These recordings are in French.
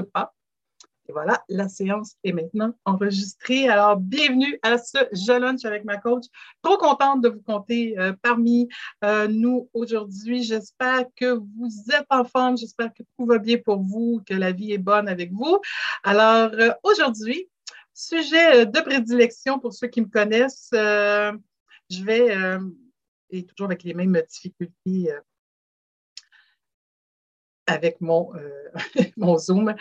pas. Et voilà, la séance est maintenant enregistrée. Alors, bienvenue à ce Je Lunch avec ma coach. Trop contente de vous compter euh, parmi euh, nous aujourd'hui. J'espère que vous êtes en forme. J'espère que tout va bien pour vous, que la vie est bonne avec vous. Alors, euh, aujourd'hui, sujet de prédilection pour ceux qui me connaissent, je vais, et toujours avec les mêmes difficultés avec mon, euh, mon Zoom,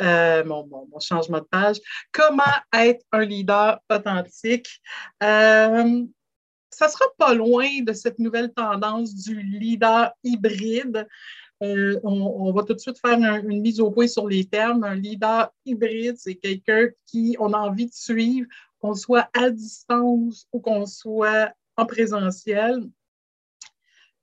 euh, mon, changement de page. Comment être un leader authentique? Euh, ça sera pas loin de cette nouvelle tendance du leader hybride. On, va tout de suite faire une mise au point sur les termes. Un leader hybride, c'est quelqu'un qui on a envie de suivre, qu'on soit à distance ou qu'on soit en présentiel.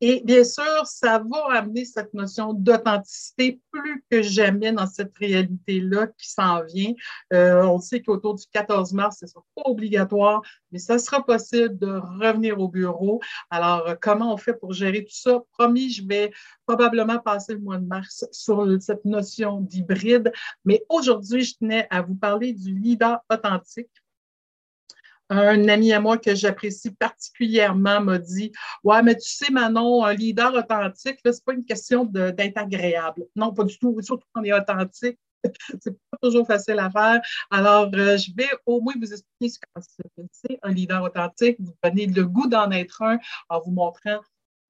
Et bien sûr, ça va amener cette notion d'authenticité plus que jamais dans cette réalité-là qui s'en vient. Euh, on sait qu'autour du 14 mars, ce sera pas obligatoire, mais ça sera possible de revenir au bureau. Alors, euh, comment on fait pour gérer tout ça? Promis, je vais probablement passer le mois de mars sur cette notion d'hybride, mais aujourd'hui, je tenais à vous parler du leader authentique un ami à moi que j'apprécie particulièrement m'a dit Ouais, mais tu sais, Manon, un leader authentique, ce n'est pas une question d'être agréable. Non, pas du tout. Surtout quand on est authentique, c'est pas toujours facile à faire. Alors, euh, je vais au moins vous expliquer ce que c'est un leader authentique, vous donner le goût d'en être un en vous montrant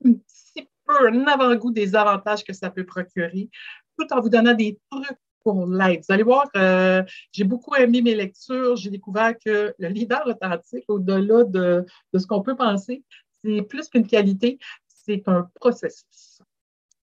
un petit peu un avant-goût des avantages que ça peut procurer, tout en vous donnant des trucs pour l'aide. Vous allez voir, euh, j'ai beaucoup aimé mes lectures. J'ai découvert que le leader authentique, au-delà de, de ce qu'on peut penser, c'est plus qu'une qualité, c'est un processus.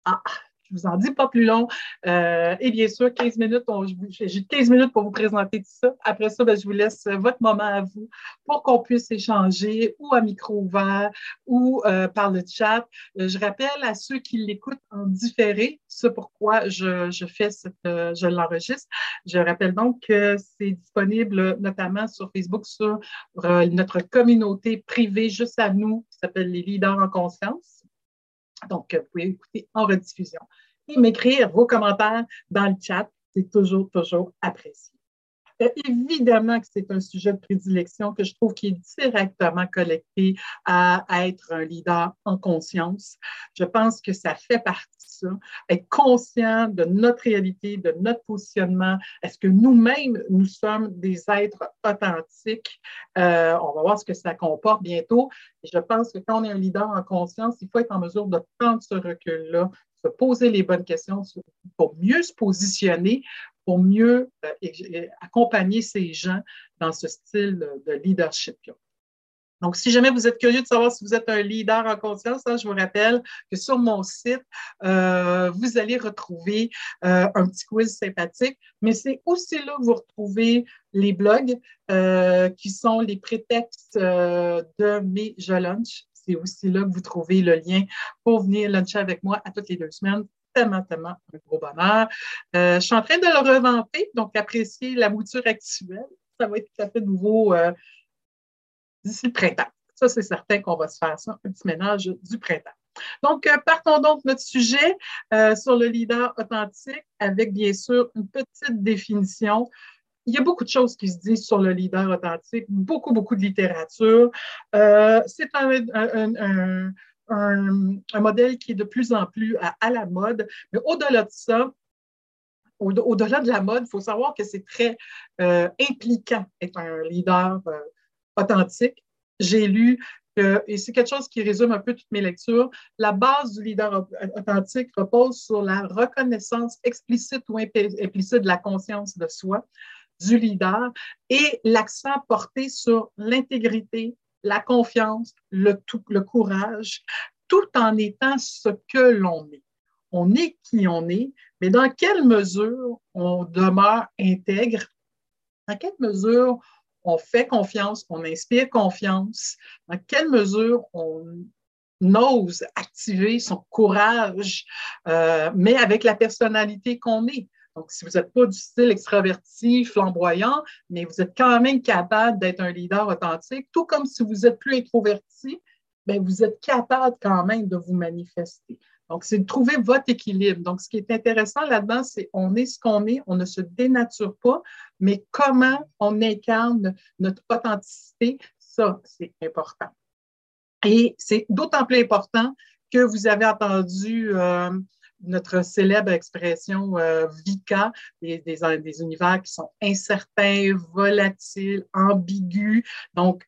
Ah, je vous en dis pas plus long. Euh, et bien sûr, 15 minutes, j'ai 15 minutes pour vous présenter tout ça. Après ça, ben, je vous laisse votre moment à vous pour qu'on puisse échanger ou à micro ouvert ou euh, par le chat. Euh, je rappelle à ceux qui l'écoutent en différé, c'est pourquoi je, je fais cette, je l'enregistre. Je rappelle donc que c'est disponible notamment sur Facebook, sur notre communauté privée juste à nous, qui s'appelle les leaders en conscience. Donc, vous pouvez écouter en rediffusion. Et m'écrire vos commentaires dans le chat. C'est toujours, toujours apprécié. Euh, évidemment que c'est un sujet de prédilection que je trouve qui est directement connecté à, être un leader en conscience. Je pense que ça fait partie de ça. Être conscient de notre réalité, de notre positionnement. Est-ce que nous-mêmes, nous sommes des êtres authentiques? Euh, on va voir ce que ça comporte bientôt. Je pense que quand on est un leader en conscience, il faut être en mesure de prendre ce recul-là, se poser les bonnes questions pour mieux se positionner, pour mieux euh, accompagner ces gens dans ce style de leadership-là. Donc, si jamais vous êtes curieux de savoir si vous êtes un leader en conscience, hein, je vous rappelle que sur mon site, euh, vous allez retrouver euh, un petit quiz sympathique, mais c'est aussi là que vous retrouvez les blogs qui sont les prétextes de mes Je Lunch. C'est aussi là que vous trouvez le lien pour venir luncher avec moi à toutes les deux semaines tellement, tellement un gros bonheur. Euh, je suis en train de le revamper, donc apprécier la mouture actuelle. Ça va être tout à fait nouveau euh, d'ici le printemps. Ça, c'est certain qu'on va se faire ça, un petit ménage du printemps. Donc, euh, partons donc de notre sujet sur le leader authentique avec, bien sûr, une petite définition. Il y a beaucoup de choses qui se disent sur le leader authentique, beaucoup, beaucoup de littérature. c'est un, un, modèle qui est de plus en plus à, la mode. Mais au-delà de ça, au-delà de la mode, il faut savoir que c'est très euh, impliquant être un leader euh, authentique. J'ai lu et c'est quelque chose qui résume un peu toutes mes lectures, la base du leader authentique repose sur la reconnaissance explicite ou implicite de la conscience de soi du leader et l'accent porté sur l'intégrité, la confiance, le, le courage, tout en étant ce que l'on est. On est qui on est, mais dans quelle mesure on demeure intègre, dans quelle mesure on fait confiance, on inspire confiance, dans quelle mesure on ose activer son courage, euh, mais avec la personnalité qu'on est? Donc, si vous n'êtes pas du style extraverti, flamboyant, mais vous êtes quand même capable d'être un leader authentique, tout comme si vous êtes plus introverti, bien, vous êtes capable quand même de vous manifester. Donc, c'est de trouver votre équilibre. Donc, ce qui est intéressant là-dedans, c'est on est ce qu'on est, on ne se dénature pas, mais comment on incarne notre authenticité, ça, c'est important. Et c'est d'autant plus important que vous avez entendu euh, notre célèbre expression euh, des, univers qui sont incertains, volatiles, ambigus. Donc,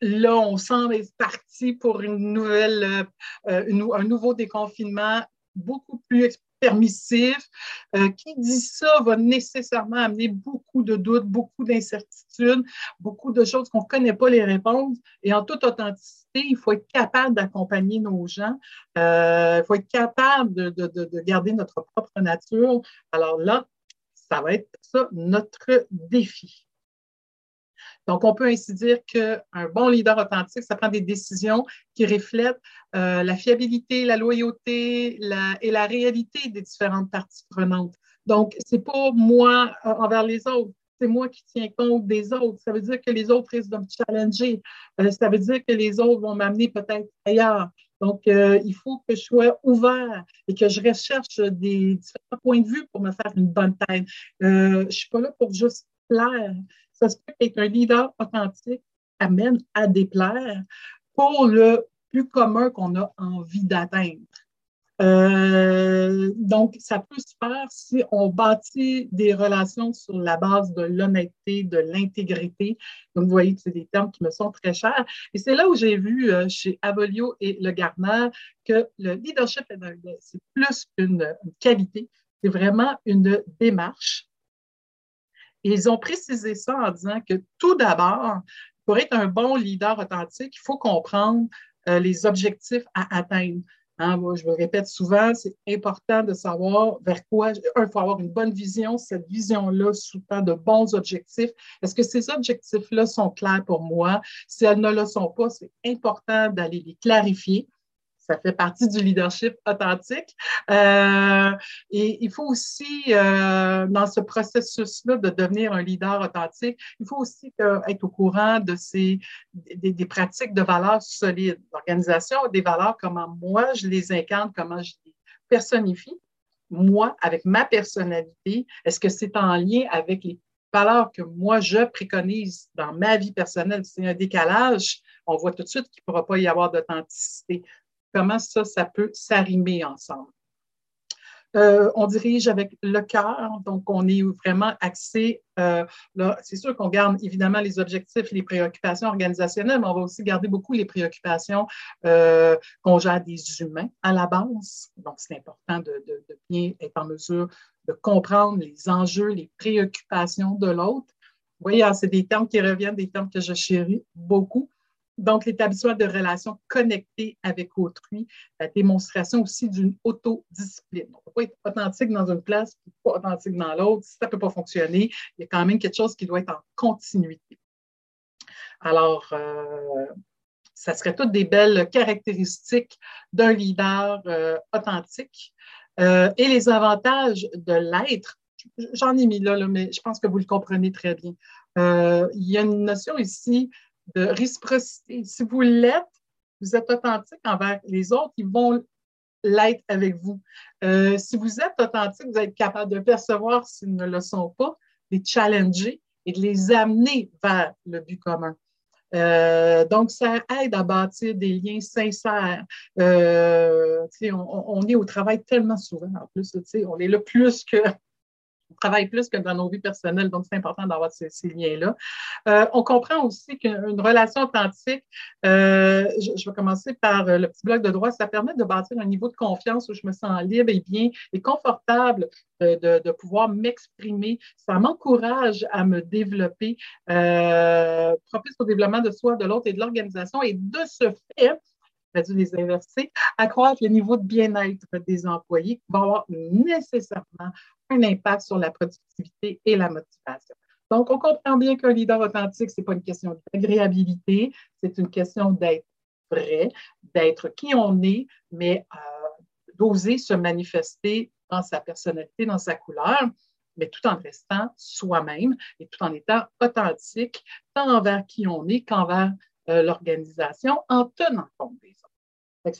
là, on semble être parti pour une nouvelle, euh, un nouveau déconfinement beaucoup plus permissif. Euh, qui dit ça va nécessairement amener beaucoup de doutes, beaucoup d'incertitudes, beaucoup de choses qu'on ne connaît pas les réponses. Et en toute authenticité, il faut être capable d'accompagner nos gens. Euh, il faut être capable de, de, de, garder notre propre nature. Alors là, ça va être ça notre défi. Donc, on peut ainsi dire qu'un bon leader authentique, ça prend des décisions qui reflètent euh, la fiabilité, la loyauté et la réalité des différentes parties prenantes. Donc, c'est pas moi euh, envers les autres, c'est moi qui tiens compte des autres. Ça veut dire que les autres risquent de me challenger. Euh, ça veut dire que les autres vont m'amener peut-être ailleurs. Donc, il faut que je sois ouvert et que je recherche des différents points de vue pour me faire une bonne tête. je ne suis pas là pour juste plaire ça se peut qu'être un leader authentique amène à déplaire pour le plus commun qu'on a envie d'atteindre. Euh, donc, ça peut se faire si on bâtit des relations sur la base de l'honnêteté, de l'intégrité. Donc, vous voyez, c'est des termes qui me sont très chers. Et c'est là où j'ai vu euh, chez Avolio et Le Garner que le leadership, c'est plus qu'une qualité, c'est vraiment une démarche ils ont précisé ça en disant que tout d'abord, pour être un bon leader authentique, il faut comprendre euh, les objectifs à atteindre. Hein, je me répète souvent, c'est important de savoir vers quoi. Un, il faut avoir une bonne vision. Cette vision-là sous-tend de bons objectifs. Est-ce que ces objectifs-là sont clairs pour moi? Si elles ne le sont pas, c'est important d'aller les clarifier ça fait partie du leadership authentique. Euh, et il faut aussi, euh, dans ce processus-là de devenir un leader authentique, il faut aussi être au courant de ces des, pratiques de valeurs solides. L'organisation des valeurs, comment moi je les incarne, comment je les personnifie. Moi, avec ma personnalité, est-ce que c'est en lien avec les valeurs que moi je préconise dans ma vie personnelle? C'est un décalage, on voit tout de suite qu'il ne pourra pas y avoir d'authenticité comment ça, ça peut s'arrimer ensemble. Euh, on dirige avec le cœur, donc on est vraiment axé. Euh, c'est sûr qu'on garde évidemment les objectifs, les préoccupations organisationnelles, mais on va aussi garder beaucoup les préoccupations euh, qu'on gère des humains à la base. Donc, c'est important de, de, bien être en mesure de comprendre les enjeux, les préoccupations de l'autre. Vous voyez, c'est des termes qui reviennent, des termes que je chéris beaucoup. Donc, l'établissement de relations connectées avec autrui, la démonstration aussi d'une autodiscipline. On ne peut pas être authentique dans une place pas authentique dans l'autre. Ça ne peut pas fonctionner, il y a quand même quelque chose qui doit être en continuité. Alors, euh, ça serait toutes des belles caractéristiques d'un leader euh, authentique. Euh, et les avantages de l'être, j'en ai mis là, là, mais je pense que vous le comprenez très bien. il y a une notion ici de réciprocité. Si vous l'êtes, vous êtes authentique envers les autres, ils vont l'être avec vous. Euh, si vous êtes authentique, vous êtes capable de percevoir s'ils ne le sont pas, les challenger et de les amener vers le but commun. Euh, donc, ça aide à bâtir des liens sincères. Euh, on, on, est au travail tellement souvent, en plus, on est là plus que on travaille plus que dans nos vies personnelles, donc c'est important d'avoir ces, liens-là. Euh, on comprend aussi qu'une relation authentique, euh, je, vais commencer par euh, le petit bloc de droit, ça permet de bâtir un niveau de confiance où je me sens libre et bien et confortable de, pouvoir m'exprimer. Ça m'encourage à me développer, propice au développement de soi, de l'autre et de l'organisation. Et de ce fait, a dû les inverser, accroître le niveau de bien-être des employés qui va avoir nécessairement un impact sur la productivité et la motivation. Donc, on comprend bien qu'un leader authentique, ce n'est pas une question d'agréabilité, c'est une question d'être vrai, d'être qui on est, mais euh, d'oser se manifester dans sa personnalité, dans sa couleur, mais tout en restant soi-même et tout en étant authentique, tant envers qui on est qu'envers euh, l'organisation, en tenant compte des.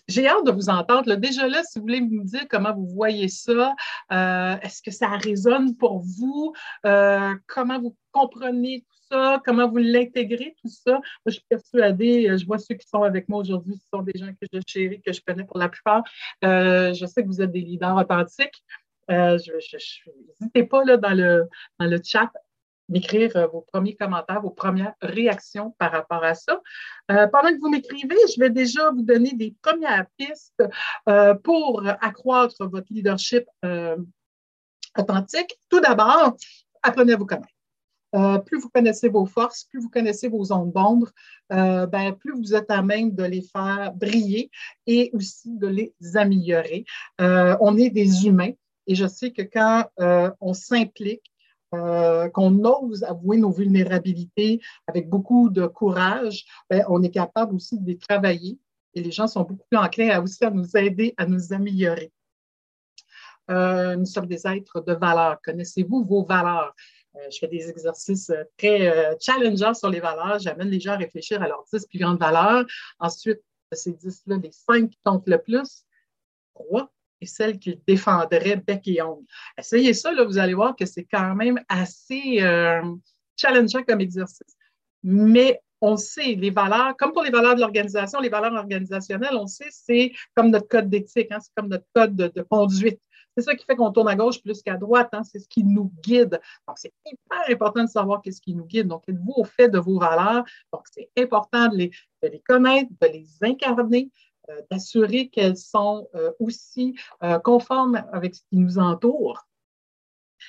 J'ai hâte de vous entendre. Déjà là, si vous voulez me dire comment vous voyez ça, euh, est-ce que ça résonne pour vous? Euh, comment vous comprenez tout ça? Comment vous l'intégrez, tout ça? Moi, je suis persuadée, euh, je vois ceux qui sont avec moi aujourd'hui, ce sont des gens que je chéris, que je connais pour la plupart. je sais que vous êtes des leaders authentiques. N'hésitez pas là, dans, le, dans le chat m'écrire euh, vos premiers commentaires, vos premières réactions par rapport à ça. Euh, pendant que vous m'écrivez, je vais déjà vous donner des premières pistes euh, pour accroître votre leadership authentique. Tout d'abord, apprenez à vous connaître. plus vous connaissez vos forces, plus vous connaissez vos zones d'ombre, ben, plus vous êtes à même de les faire briller et aussi de les améliorer. on est des humains et je sais que quand on s'implique, euh, qu'on ose avouer nos vulnérabilités avec beaucoup de courage, ben, on est capable aussi de les travailler et les gens sont beaucoup plus enclins à aussi à nous aider à nous améliorer. Euh, nous sommes des êtres de valeur. Connaissez-vous vos valeurs? Euh, je fais des exercices très challengeants sur les valeurs. J'amène les gens à réfléchir à leurs dix plus grandes valeurs. Ensuite, de ces dix-là, les cinq qui comptent le plus, trois et celle qu'il défendrait bec et ongle. Essayez ça, là, vous allez voir que c'est quand même assez euh, challengeant comme exercice. Mais on sait, les valeurs, comme pour les valeurs de l'organisation, les valeurs organisationnelles, on sait, c'est comme notre code d'éthique, hein, c'est comme notre code de, conduite. C'est ça qui fait qu'on tourne à gauche plus qu'à droite, hein, c'est ce qui nous guide. Donc, c'est hyper important de savoir qu'est-ce qui nous guide. Donc, êtes-vous au fait de vos valeurs? Donc, c'est important de les, de les connaître, de les incarner, d'assurer qu'elles sont euh, aussi euh, conformes avec ce qui nous entoure.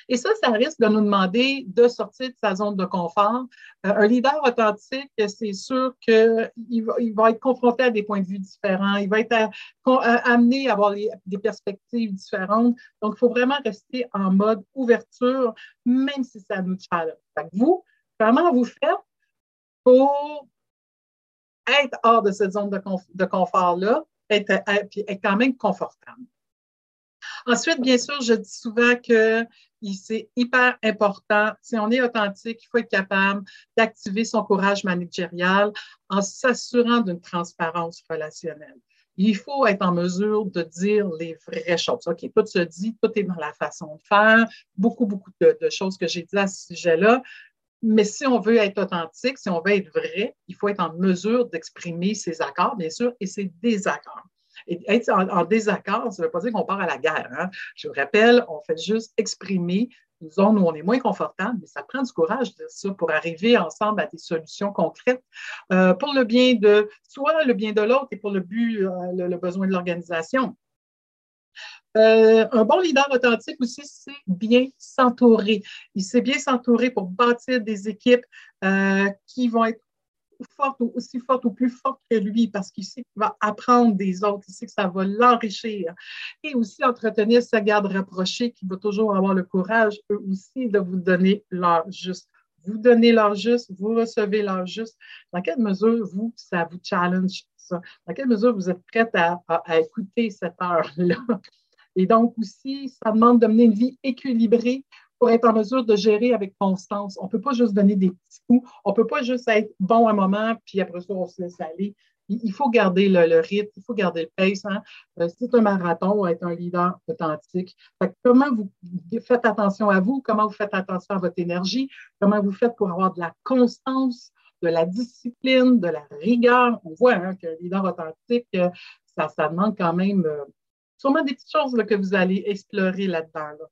Et ça, ça risque de nous demander de sortir de sa zone de confort. un leader authentique, c'est sûr qu'il va, il va être confronté à des points de vue différents, il va être amené à avoir des perspectives différentes. Donc, il faut vraiment rester en mode ouverture, même si ça nous challenge. vous, comment vous faites pour être hors de cette zone de, confort-là, être, être quand même confortable. Ensuite, bien sûr, je dis souvent que c'est hyper important, si on est authentique, il faut être capable d'activer son courage managérial en s'assurant d'une transparence relationnelle. Il faut être en mesure de dire les vraies choses. OK, tout se dit, tout est dans la façon de faire, beaucoup, beaucoup de, de choses que j'ai dit à ce sujet-là. Mais si on veut être authentique, si on veut être vrai, il faut être en mesure d'exprimer ses accords, bien sûr, et ses désaccords. Et être en, désaccord, ça ne veut pas dire qu'on part à la guerre. Hein. Je vous rappelle, on fait juste exprimer une zone où on est moins confortable, mais ça prend du courage de ça pour arriver ensemble à des solutions concrètes euh, pour le bien de soit le bien de l'autre et pour le but, euh, le besoin de l'organisation. Euh, un bon leader authentique aussi, c'est bien s'entourer. Il sait bien s'entourer pour bâtir des équipes euh, qui vont être fortes, aussi fortes ou plus fortes que lui parce qu'il sait qu'il va apprendre des autres, il sait que ça va l'enrichir. Et aussi entretenir sa garde rapprochée qui va toujours avoir le courage, eux aussi, de vous donner leur juste. Vous donnez leur juste, vous recevez leur juste. Dans quelle mesure, vous, ça vous challenge ça? Dans quelle mesure vous êtes prête à écouter cette heure-là? Et donc aussi, ça demande de mener une vie équilibrée pour être en mesure de gérer avec constance. On ne peut pas juste donner des petits coups. On ne peut pas juste être bon un moment, puis après ça, on se laisse aller. Il faut garder le, rythme, il faut garder le pace. Hein. Euh, c'est un marathon, être un leader authentique. comment vous faites attention à vous, comment vous faites attention à votre énergie, comment vous faites pour avoir de la constance, de la discipline, de la rigueur? On voit hein, qu'un leader authentique, euh, ça, demande quand même euh, sûrement des petites choses que vous allez explorer là-dedans.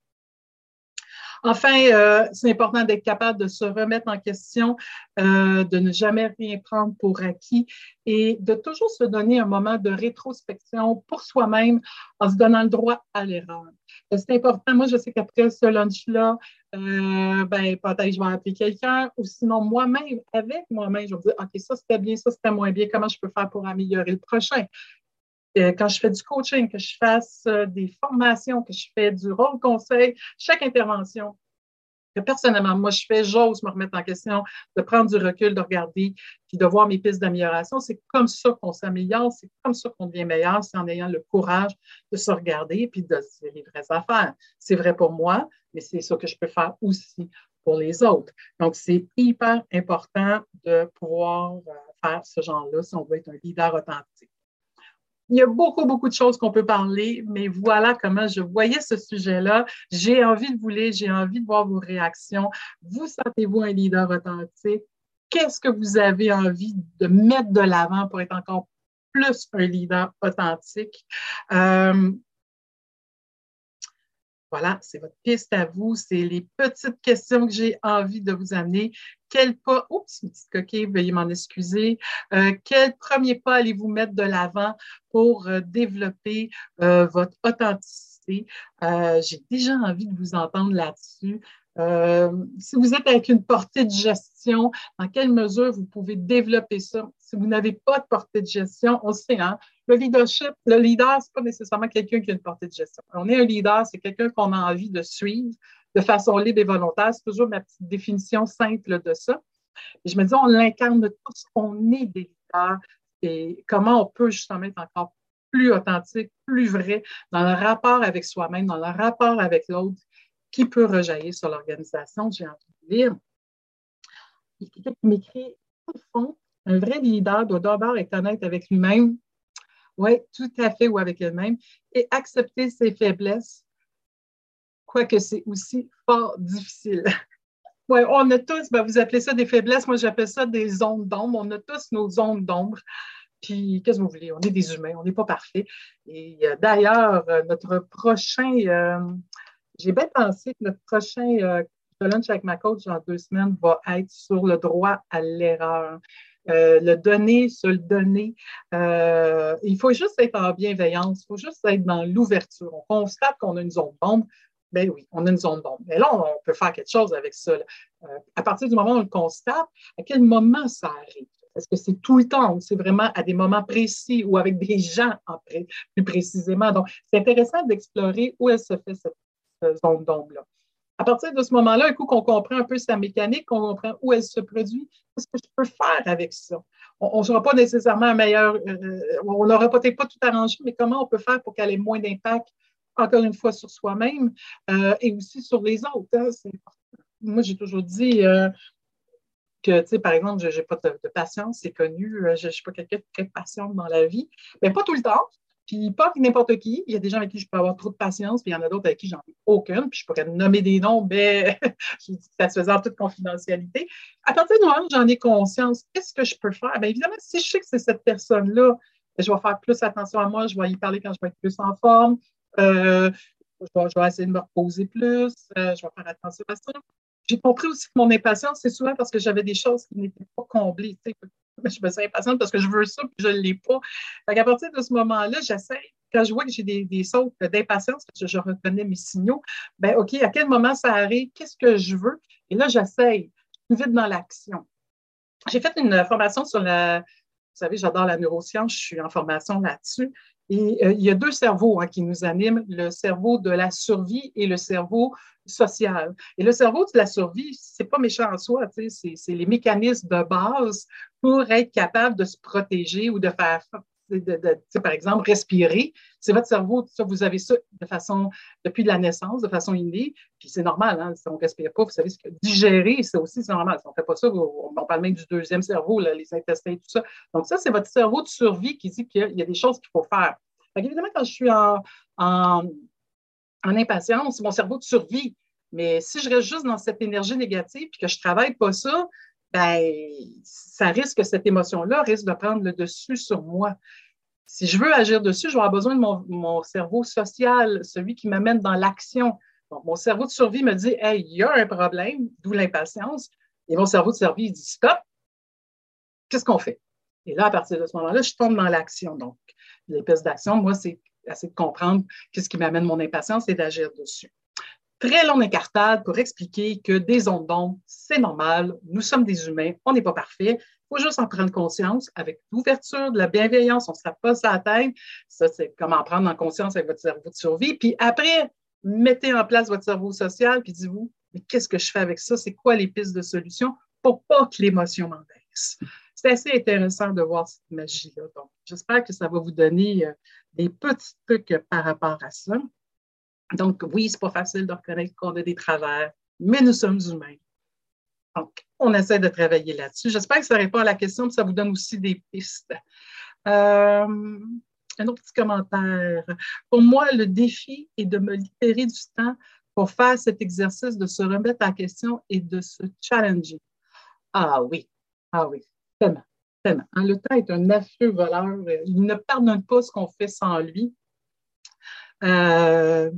Enfin, euh, c'est important d'être capable de se remettre en question, euh, de ne jamais rien prendre pour acquis et de toujours se donner un moment de rétrospection pour soi-même en se donnant le droit à l'erreur. Euh, c'est important. Moi, je sais qu'après ce lunch-là, ben, peut-être je vais appeler quelqu'un ou sinon moi-même, avec moi-même, je vais me dire, OK, ça c'était bien, ça c'était moins bien, comment je peux faire pour améliorer le prochain? Euh, quand je fais du coaching, que je fasse euh, des formations, que je fais du rôle conseil, chaque intervention que personnellement, moi, je fais, j'ose me remettre en question, de prendre du recul, de regarder, puis de voir mes pistes d'amélioration. C'est comme ça qu'on s'améliore, c'est comme ça qu'on devient meilleur, c'est en ayant le courage de se regarder puis de se les vraies affaires. C'est vrai pour moi, mais c'est ça que je peux faire aussi pour les autres. Donc, c'est hyper important de pouvoir euh, faire ce genre-là si on veut être un leader authentique. Il y a beaucoup, beaucoup de choses qu'on peut parler, mais voilà comment je voyais ce sujet-là. J'ai envie de vous lire, j'ai envie de voir vos réactions. Vous sentez-vous un leader authentique? Qu'est-ce que vous avez envie de mettre de l'avant pour être encore plus un leader authentique? Euh, voilà, c'est votre piste à vous. C'est les petites questions que j'ai envie de vous amener. Quel pas, oups, petite coquille, veuillez m'en excuser. Euh, quel premier pas allez-vous mettre de l'avant pour euh, développer euh, votre authenticité? j'ai déjà envie de vous entendre là-dessus. si vous êtes avec une portée de gestion, dans quelle mesure vous pouvez développer ça? Si vous n'avez pas de portée de gestion, on sait, hein, le leadership, le leader, c'est pas nécessairement quelqu'un qui a une portée de gestion. On est un leader, c'est quelqu'un qu'on a envie de suivre de façon libre et volontaire. C'est toujours ma petite définition simple de ça. je me dis, on l'incarne tous, on est des leaders. Et comment on peut justement être encore plus authentique, plus vrai dans le rapport avec soi-même, dans le rapport avec l'autre, qui peut rejaillir sur l'organisation. J'ai envie de lire. Il m'écrit, au fond, un vrai leader doit d'abord être honnête avec lui-même oui, tout à fait, ou avec elle-même. Et accepter ses faiblesses, quoique c'est aussi fort difficile. oui, on a tous, ben, vous appelez ça des faiblesses, moi j'appelle ça des zones d'ombre. On a tous nos zones d'ombre. Puis, qu'est-ce que vous voulez? On est des humains, on n'est pas parfaits. Et euh, d'ailleurs, euh, notre prochain, euh, j'ai bien pensé que notre prochain lunch avec ma coach en deux semaines va être sur le droit à l'erreur. Euh, le donner, se le donner. Euh, il faut juste être en bienveillance, il faut juste être dans l'ouverture. On constate qu'on a une zone d'ombre. Ben oui, on a une zone d'ombre. Mais là, on, peut faire quelque chose avec ça. Euh, à partir du moment où on le constate, à quel moment ça arrive? Est-ce que c'est tout le temps ou c'est vraiment à des moments précis ou avec des gens plus précisément? Donc, c'est intéressant d'explorer où elle se fait cette zone d'ombre-là. À partir de ce moment-là, un coup qu'on comprend un peu sa mécanique, qu'on comprend où elle se produit, qu'est-ce que je peux faire avec ça? On ne sera pas nécessairement un meilleur, euh, euh, on n'aura peut-être pas tout arrangé, mais comment on peut faire pour qu'elle ait moins d'impact, encore une fois, sur soi-même euh, et aussi sur les autres? Hein? Moi, j'ai toujours dit que, tu sais, par exemple, je n'ai pas de, patience, c'est connu, je ne suis pas quelqu'un de très patiente dans la vie, mais pas tout le temps. Puis pas n'importe qui. Il y a des gens avec qui je peux avoir trop de patience, puis il y en a d'autres avec qui j'en ai aucune. Puis je pourrais nommer des noms, mais je dis ça se faisait en toute confidentialité. À partir du moment où j'en ai conscience, qu'est-ce que je peux faire? Bien évidemment, si je sais que c'est cette personne-là, ben, je vais faire plus attention à moi, je vais y parler quand je vais être plus en forme. Euh, je, vais, essayer de me reposer plus, euh, je vais faire attention à ça. J'ai compris aussi que mon impatience, c'est souvent parce que j'avais des choses qui n'étaient pas comblées je me sens impatiente parce que je veux ça, puis je ne l'ai pas. à partir de ce moment-là, j'essaie, quand je vois que j'ai des, des sautes d'impatience, que je, reconnais mes signaux, ben OK, à quel moment ça arrive? Qu'est-ce que je veux? Et là. Je suis vite dans l'action. J'ai fait une formation sur la, vous savez, j'adore la neuroscience, je suis en formation là-dessus. Et euh, il y a deux cerveaux hein, qui nous animent, le cerveau de la survie et le cerveau social. Et le cerveau de la survie, c'est pas méchant en soi, c'est les mécanismes de base pour être capable de se protéger ou de faire par exemple, respirer. C'est votre cerveau, ça, vous avez ça de façon, depuis la naissance, de façon innée, puis c'est normal, hein, si on ne respire pas, vous savez ce que digérer, c'est aussi normal. Si on ne fait pas ça, on, parle même du deuxième cerveau, les intestins, tout ça. Donc, ça, c'est votre cerveau de survie qui dit qu'il y a des choses qu'il faut faire. évidemment, quand je suis en, en, en impatience, c'est mon cerveau de survie. Mais si je reste juste dans cette énergie négative et que je ne travaille pas ça, ben, ça risque, cette émotion-là risque de prendre le dessus sur moi. Si je veux agir dessus, je vais avoir besoin de mon, cerveau social, celui qui m'amène dans l'action. mon cerveau de survie me dit, hey, il y a un problème, d'où l'impatience. Et mon cerveau de survie il dit, stop, qu'est-ce qu'on fait? Et là, à partir de ce moment-là, je tombe dans l'action. Donc, l'épaisse d'action, moi, c'est essayer de comprendre qu'est-ce qui m'amène mon impatience et d'agir dessus très longue incartade pour expliquer que des ondes d'ombre, c'est normal, nous sommes des humains, on n'est pas parfait. Il faut juste en prendre conscience avec l'ouverture, de la bienveillance, on ne se pas à la tête. Ça, c'est comment prendre en conscience avec votre cerveau de survie. Puis après, mettez en place votre cerveau social, puis dites-vous, mais qu'est-ce que je fais avec ça? C'est quoi les pistes de solution pour pas que l'émotion m'envahisse? C'est assez intéressant de voir cette magie-là. Donc, j'espère que ça va vous donner euh, des petits trucs par rapport à ça. Donc, oui, c'est pas facile de reconnaître qu'on a des travers, mais nous sommes humains. Donc, on essaie de travailler là-dessus. J'espère que ça répond à la question, que ça vous donne aussi des pistes. Euh, un autre petit commentaire. Pour moi, le défi est de me libérer du temps pour faire cet exercice de se remettre en question et de se challenger. Ah oui, ah oui, tellement, tellement. Hein, le temps est un affreux voleur. Il ne pardonne pas ce qu'on fait sans lui. Euh,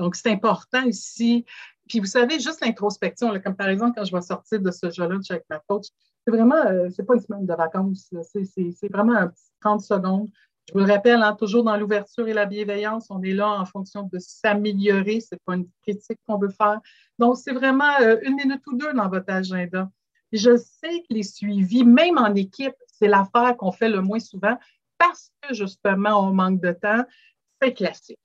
donc, c'est important ici. Puis, vous savez, juste l'introspection, comme par exemple, quand je vais sortir de ce jeu-là avec ma coach, c'est vraiment, euh, c'est pas une semaine de vacances, c'est vraiment un petit 30 secondes. Je vous le rappelle, hein, toujours dans l'ouverture et la bienveillance, on est là en fonction de s'améliorer. Ce n'est pas une critique qu'on veut faire. Donc, c'est vraiment euh, une minute ou deux dans votre agenda. je sais que les suivis, même en équipe, c'est l'affaire qu'on fait le moins souvent parce que justement, on manque de temps. C'est classique.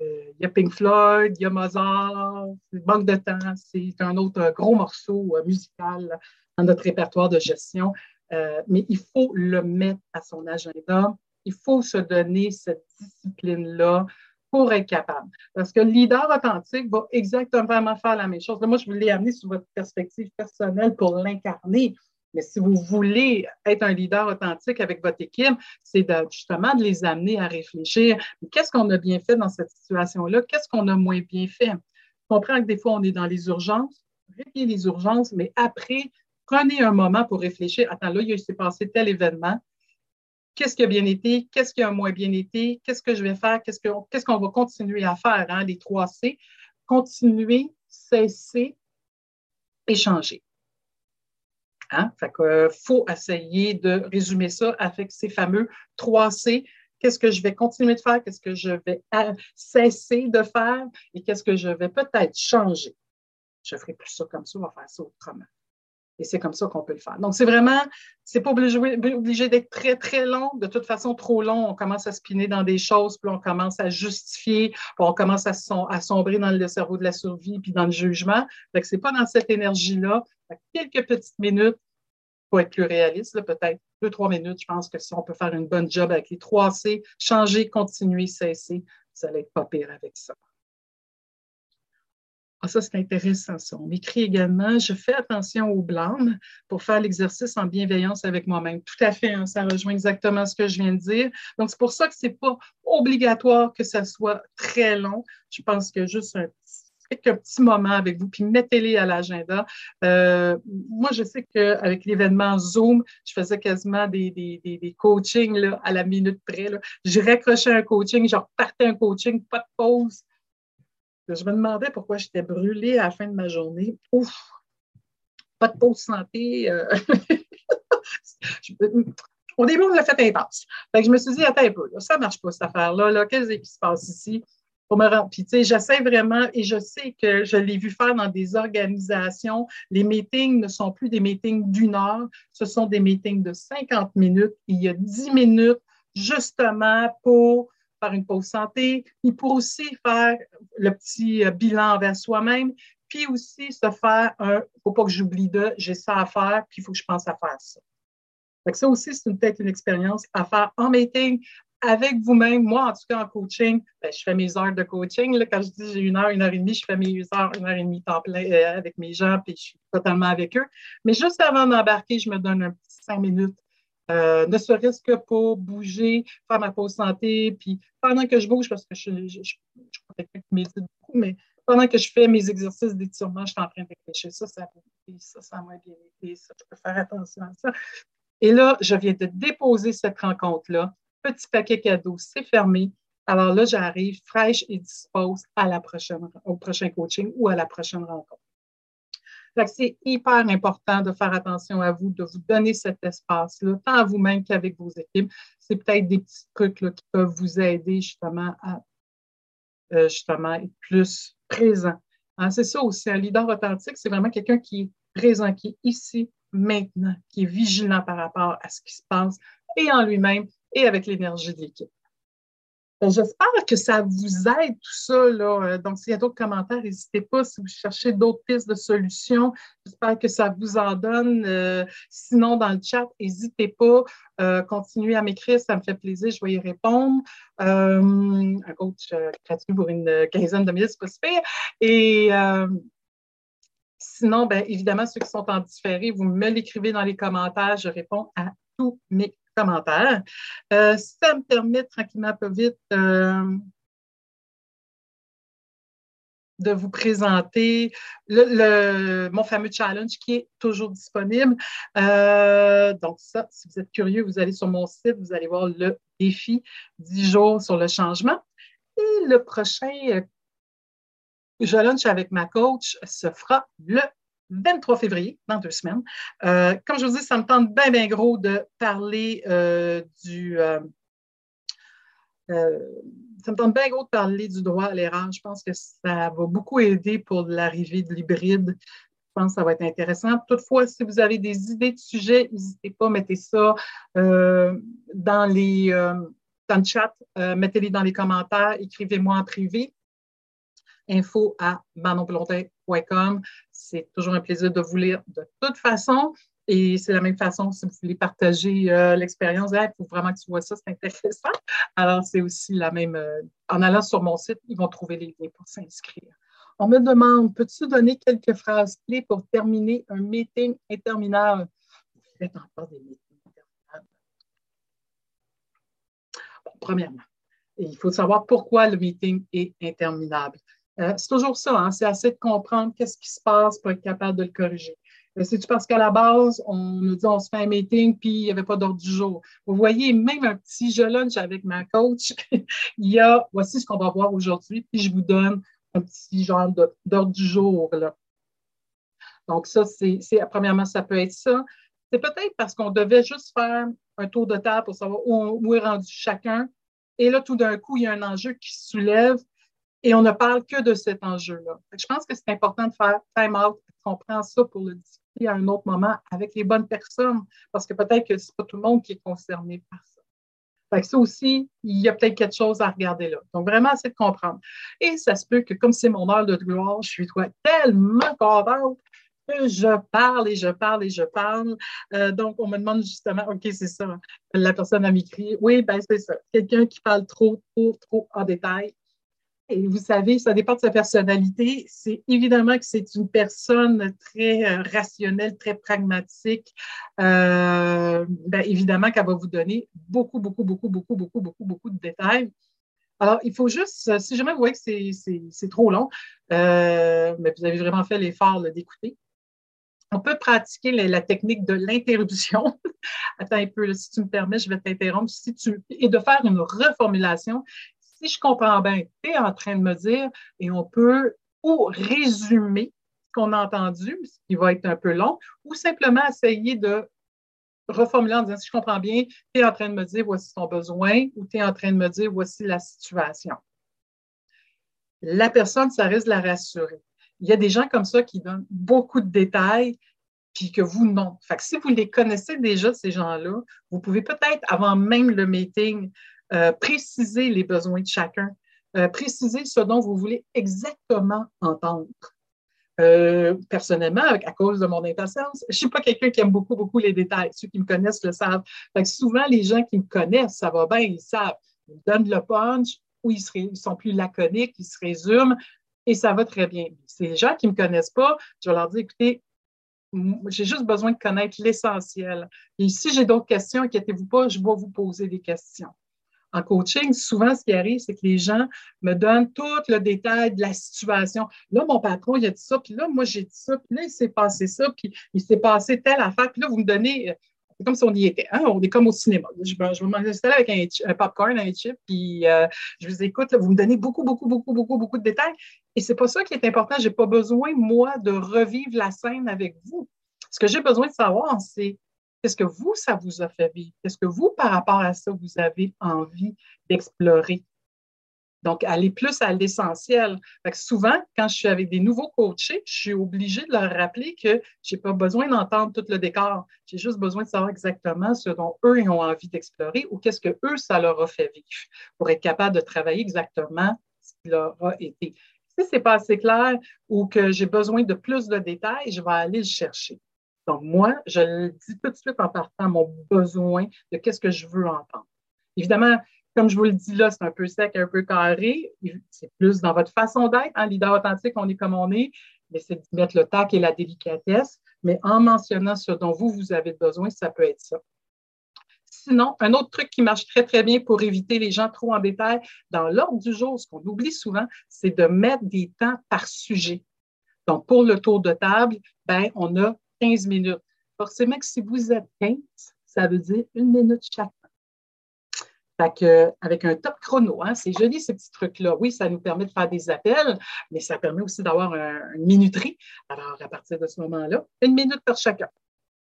Euh, il y a Pink Floyd, il y a Mozart, c'est manque de temps, c'est un autre gros morceau euh, musical dans notre répertoire de gestion. mais il faut le mettre à son agenda il faut se donner cette discipline-là pour être capable. Parce que le leader authentique va exactement faire la même chose. moi, je vous l'ai amené sur votre perspective personnelle pour l'incarner. Mais si vous voulez être un leader authentique avec votre équipe, c'est justement de les amener à réfléchir. Qu'est-ce qu'on a bien fait dans cette situation-là? Qu'est-ce qu'on a moins bien fait? Je comprends que des fois, on est dans les urgences. Réglez les urgences, mais après, prenez un moment pour réfléchir. Attends, là, il s'est passé tel événement qu'est-ce qui a bien été, qu'est-ce qui a moins bien été, qu'est-ce que je vais faire, qu'est-ce qu'on va continuer à faire, hein, les trois C? Continuer, cesser, échanger. Hein? Que, faut essayer de résumer ça avec ces fameux trois C. Qu'est-ce que je vais continuer de faire, qu'est-ce que je vais cesser de faire? Et qu'est-ce que je vais peut-être changer? Je ferai plus ça comme ça, on va faire ça autrement. Et c'est comme ça qu'on peut le faire. Donc, c'est vraiment, c'est pas obligé, d'être très, très long. De toute façon, trop long, on commence à spinner dans des choses, puis on commence à justifier, puis on commence à, sombrer dans le cerveau de la survie, puis dans le jugement. Fait que c'est pas dans cette énergie-là. Quelques petites minutes pour être plus réaliste, peut-être deux, trois minutes. Je pense que si on peut faire une bonne job avec les trois C, changer, continuer, cesser, ça va être pas pire avec ça. Ah, ça, c'est intéressant, ça. On écrit également Je fais attention au blâme pour faire l'exercice en bienveillance avec moi-même. Tout à fait, hein, ça rejoint exactement ce que je viens de dire. Donc, c'est pour ça que ce n'est pas obligatoire que ça soit très long. Je pense que juste un quelques petits moments avec vous, puis mettez-les à l'agenda. Euh, moi, je sais qu'avec l'événement Zoom, je faisais quasiment des, des, des, coachings là, à la minute près. Je raccrochais un coaching, je repartais un coaching, pas de pause. Je me demandais pourquoi j'étais brûlée à la fin de ma journée. Ouf! Pas de pause santé. Euh... Au début, on l'a fait intense. Je me suis dit, attends un peu, ça ne marche pas, cette affaire-là. Qu'est-ce qui se passe ici? Pour me rendre. Puis, tu sais, j'essaie vraiment, et je sais que je l'ai vu faire dans des organisations. Les meetings ne sont plus des meetings d'une heure, ce sont des meetings de 50 minutes. Il y a 10 minutes justement pour faire une pause santé, puis pour aussi faire le petit euh, bilan envers soi-même, puis aussi se faire un, faut pas que j'oublie de, j'ai ça à faire, puis il faut que je pense à faire ça. Donc ça aussi, c'est peut-être une expérience à faire en meeting avec vous-même. Moi, en tout cas, en coaching, ben, je fais mes heures de coaching. Là, quand je dis j'ai une heure, une heure et demie, je fais mes heures, une heure et demie temps plein euh, avec mes gens, puis je suis totalement avec eux. Mais juste avant d'embarquer, je me donne un petit cinq minutes euh, ne serait-ce que pour bouger, faire ma pause santé, puis pendant que je bouge, parce que je, je, je, je médite beaucoup, mais pendant que je fais mes exercices d'étirement, je suis en train de réfléchir. Ça, ça ça, ça m'a bien été, ça, je peux faire attention à ça. Et là, je viens de déposer cette rencontre-là. Petit paquet cadeau, c'est fermé. Alors là, j'arrive fraîche et dispose à la prochaine, au prochain coaching ou à la prochaine rencontre c'est hyper important de faire attention à vous, de vous donner cet espace-là, tant à vous-même qu'avec vos équipes. C'est peut-être des petits trucs qui peuvent vous aider justement à euh, justement être plus présent. Hein, c'est ça aussi, un leader authentique, c'est vraiment quelqu'un qui est présent, qui est ici, maintenant, qui est vigilant par rapport à ce qui se passe et en lui-même et avec l'énergie de l'équipe. Ben, j'espère que ça vous aide tout ça. Là. Euh, donc, s'il y a d'autres commentaires, n'hésitez pas. Si vous cherchez d'autres pistes de solutions, j'espère que ça vous en donne. Euh, sinon, dans le chat, n'hésitez pas. Euh, continuez à m'écrire, ça me fait plaisir, je vais y répondre. un coach gratuit pour une quinzaine de minutes, c'est pas super. Et sinon, ben, évidemment, ceux qui sont en différé, vous me l'écrivez dans les commentaires. Je réponds à tous mes commentaires. Euh, ça me permet tranquillement, pas vite, euh, de vous présenter mon fameux challenge qui est toujours disponible. Euh, donc ça, si vous êtes curieux, vous allez sur mon site, vous allez voir le défi 10 jours sur le changement. Et le prochain lunch avec ma coach se fera le 23 février, dans deux semaines. Euh, comme je vous dis, ça me tente bien, bien gros de parler euh, du. Euh, ça me tente bien gros de parler du droit à l'erreur. Je pense que ça va beaucoup aider pour l'arrivée de l'hybride. Je pense que ça va être intéressant. Toutefois, si vous avez des idées de sujets, n'hésitez pas, mettez ça dans les dans le chat, mettez-les dans les commentaires, écrivez-moi en privé info à manonplontin.com. C'est toujours un plaisir de vous lire de toute façon. Et c'est la même façon si vous voulez partager euh, l'expérience. Il faut vraiment que tu vois ça, c'est intéressant. Alors, c'est aussi la même. Euh, en allant sur mon site, ils vont trouver les liens pour s'inscrire. On me demande, peux-tu donner quelques phrases clés pour terminer un meeting interminable? Vous faites encore des meetings interminables. premièrement, il faut savoir pourquoi le meeting est interminable. Euh, c'est toujours ça, hein? c'est assez de comprendre qu'est-ce qui se passe pour être capable de le corriger. Euh, c'est-tu parce qu'à la base, on nous dit on se fait un meeting, puis il n'y avait pas d'ordre du jour. Vous voyez, même un petit jeu lunch avec ma coach, il y a, voici ce qu'on va voir aujourd'hui, puis je vous donne un petit genre d'ordre du jour. Là. Donc, ça, c'est, premièrement, ça peut être ça. C'est peut-être parce qu'on devait juste faire un tour de table pour savoir où, où est rendu chacun. Et là, tout d'un coup, il y a un enjeu qui se soulève et on ne parle que de cet enjeu-là. Je pense que c'est important de faire time out, qu'on prend ça pour le discuter à un autre moment avec les bonnes personnes, parce que peut-être que ce n'est pas tout le monde qui est concerné par ça. Ça aussi, il y a peut-être quelque chose à regarder là. Donc, vraiment, c'est de comprendre. Et ça se peut que, comme c'est mon heure de gloire, je suis toi, tellement contente que je parle et je parle et je parle. Euh, donc, on me demande justement, OK, c'est ça. La personne a m'écrit, oui, ben c'est ça. Quelqu'un qui parle trop, trop, trop en détail, et vous savez, ça dépend de sa personnalité. C'est évidemment que c'est une personne très euh, rationnelle, très pragmatique. Euh, ben, évidemment qu'elle va vous donner beaucoup, beaucoup, beaucoup, beaucoup, beaucoup, beaucoup, beaucoup de détails. Alors, il faut juste, si jamais vous voyez que c'est trop long, euh, mais vous avez vraiment fait l'effort d'écouter, on peut pratiquer la, technique de l'interruption. Attends un peu, si tu me permets, je vais t'interrompre. Et de faire une reformulation si je comprends bien, tu es en train de me dire, et on peut ou résumer ce qu'on a entendu, ce qui va être un peu long, ou simplement essayer de reformuler en disant, si je comprends bien, tu es en train de me dire, voici ton besoin, ou tu es en train de me dire, voici la situation. La personne, ça risque de la rassurer. Il y a des gens comme ça qui donnent beaucoup de détails, puis que vous, non. Fait que si vous les connaissez déjà, ces gens-là, vous pouvez peut-être, avant même le meeting, euh, préciser les besoins de chacun, euh, préciser ce dont vous voulez exactement entendre. Euh, personnellement, à cause de mon impatience, je ne suis pas quelqu'un qui aime beaucoup, beaucoup les détails. Ceux qui me connaissent le savent. souvent, les gens qui me connaissent, ça va bien, ils savent. Ils donnent le punch ou ils, sont plus laconiques, ils se résument et ça va très bien. Ces gens qui ne me connaissent pas, je vais leur dire, écoutez, j'ai juste besoin de connaître l'essentiel. Et si j'ai d'autres questions, inquiétez-vous pas, je vais vous poser des questions en coaching, souvent, ce qui arrive, c'est que les gens me donnent tout le détail de la situation. Là, mon patron, il a dit ça, puis là, moi, j'ai dit ça, puis là, il s'est passé ça, puis il s'est passé telle affaire, puis là, vous me donnez. Euh, c'est comme si on y était. Hein? On est comme au cinéma. Je, je vais m'installer avec un, popcorn, un chip, puis euh, je vous écoute. vous me donnez beaucoup, beaucoup, beaucoup, beaucoup, beaucoup de détails. Et c'est pas ça qui est important. Je n'ai pas besoin, moi, de revivre la scène avec vous. Ce que j'ai besoin de savoir, c'est Qu'est-ce que vous, ça vous a fait vivre? Qu'est-ce que vous, par rapport à ça, vous avez envie d'explorer? Donc, aller plus à l'essentiel. Souvent, quand je suis avec des nouveaux coachés, je suis obligée de leur rappeler que je n'ai pas besoin d'entendre tout le décor. J'ai juste besoin de savoir exactement ce dont eux ont envie d'explorer ou qu'est-ce que eux, ça leur a fait vivre pour être capable de travailler exactement ce qui leur a été. Si ce n'est pas assez clair ou que j'ai besoin de plus de détails, je vais aller le chercher. Donc, moi, je le dis tout de suite en partant mon besoin de qu'est-ce que je veux entendre. Évidemment, comme je vous le dis là, c'est un peu sec, un peu carré. C'est plus dans votre façon d'être. En leader authentique, on est comme on est, mais c'est de mettre le tac et la délicatesse. Mais en mentionnant ce dont vous, vous avez besoin, ça peut être ça. Sinon, un autre truc qui marche très, très bien pour éviter les gens trop en détail, dans l'ordre du jour, ce qu'on oublie souvent, c'est de mettre des temps par sujet. Donc, pour le tour de table, ben, on a 15 minutes. Forcément que si vous êtes 15, ça veut dire une minute chaque. Fait que, avec un top chrono, hein, c'est joli ces petits trucs-là. Oui, ça nous permet de faire des appels, mais ça permet aussi d'avoir une minuterie. Alors, à partir de ce moment-là, une minute par chacun.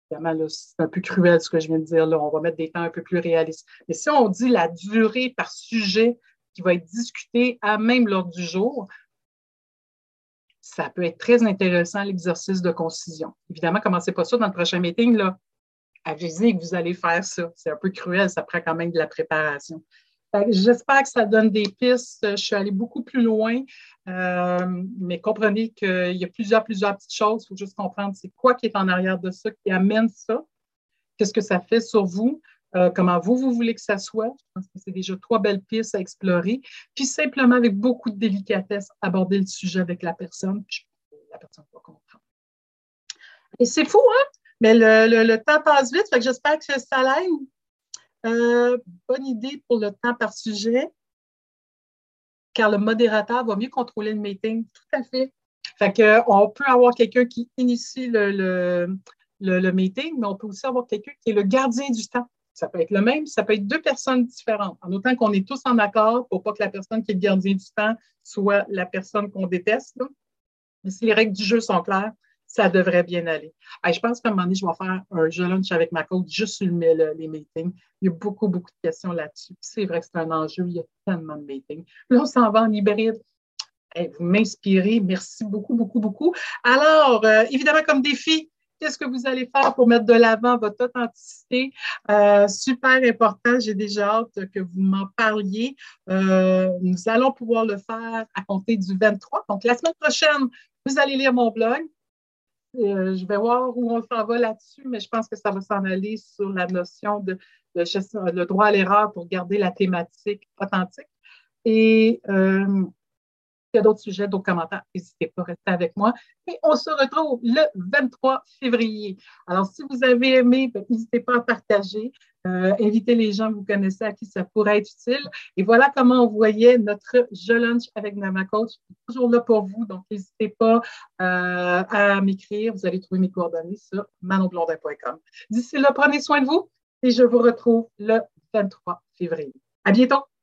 Évidemment, c'est un peu cruel ce que je viens de dire. Là. On va mettre des temps un peu plus réalistes. Mais si on dit la durée par sujet qui va être discuté à même l'ordre du jour, ça peut être très intéressant, l'exercice de concision. Évidemment, commencez pas ça dans le prochain meeting, là. Avisez que vous allez faire ça. C'est un peu cruel, ça prend quand même de la préparation. J'espère que ça donne des pistes. Je suis allée beaucoup plus loin, euh, mais comprenez qu'il y a plusieurs, plusieurs petites choses. Il faut juste comprendre c'est quoi qui est en arrière de ça, qui amène ça, qu'est-ce que ça fait sur vous, euh, comment vous, vous voulez que ça soit. Je pense que c'est déjà trois belles pistes à explorer. Puis simplement, avec beaucoup de délicatesse, aborder le sujet avec la personne. La personne va comprendre. Et c'est fou, hein? Mais le, temps passe vite, fait que j'espère que ça l'aide. Euh, bonne idée pour le temps par sujet, car le modérateur va mieux contrôler le meeting. Tout à fait. Fait on peut avoir quelqu'un qui initie le, le, meeting, mais on peut aussi avoir quelqu'un qui est le gardien du temps. Ça peut être le même, ça peut être deux personnes différentes, en autant qu'on est tous en accord pour pas que la personne qui est le gardien du temps soit la personne qu'on déteste. Mais si les règles du jeu sont claires, ça devrait bien aller. je pense qu'à un moment donné, je vais faire un jeu lunch avec ma coach juste sur les meetings. Il y a beaucoup, beaucoup de questions là-dessus. C'est vrai que c'est un enjeu, il y a tellement de meetings. Là, on s'en va en hybride. vous m'inspirez. Merci beaucoup, beaucoup, beaucoup. Alors, euh, évidemment, comme défi, qu'est-ce que vous allez faire pour mettre de l'avant votre authenticité? Euh, super important. J'ai déjà hâte que vous m'en parliez. Euh, nous allons pouvoir le faire à compter du 23. Donc, la semaine prochaine, vous allez lire mon blog. Euh, je vais voir où on s'en va là-dessus, mais je pense que ça va s'en aller sur la notion de, le droit à l'erreur pour garder la thématique authentique. Et d'autres sujets, d'autres commentaires, n'hésitez pas à rester avec moi. Et on se retrouve le 23 février. Alors, si vous avez aimé, ben, n'hésitez pas à partager. Euh, invitez les gens que vous connaissez à qui ça pourrait être utile. Et voilà comment on voyait notre Je Lunch avec Nama Coach. Toujours là pour vous, donc n'hésitez pas euh, à m'écrire. Vous allez trouver mes coordonnées sur manonblondin.com. D'ici là, prenez soin de vous et je vous retrouve le 23 février. À bientôt!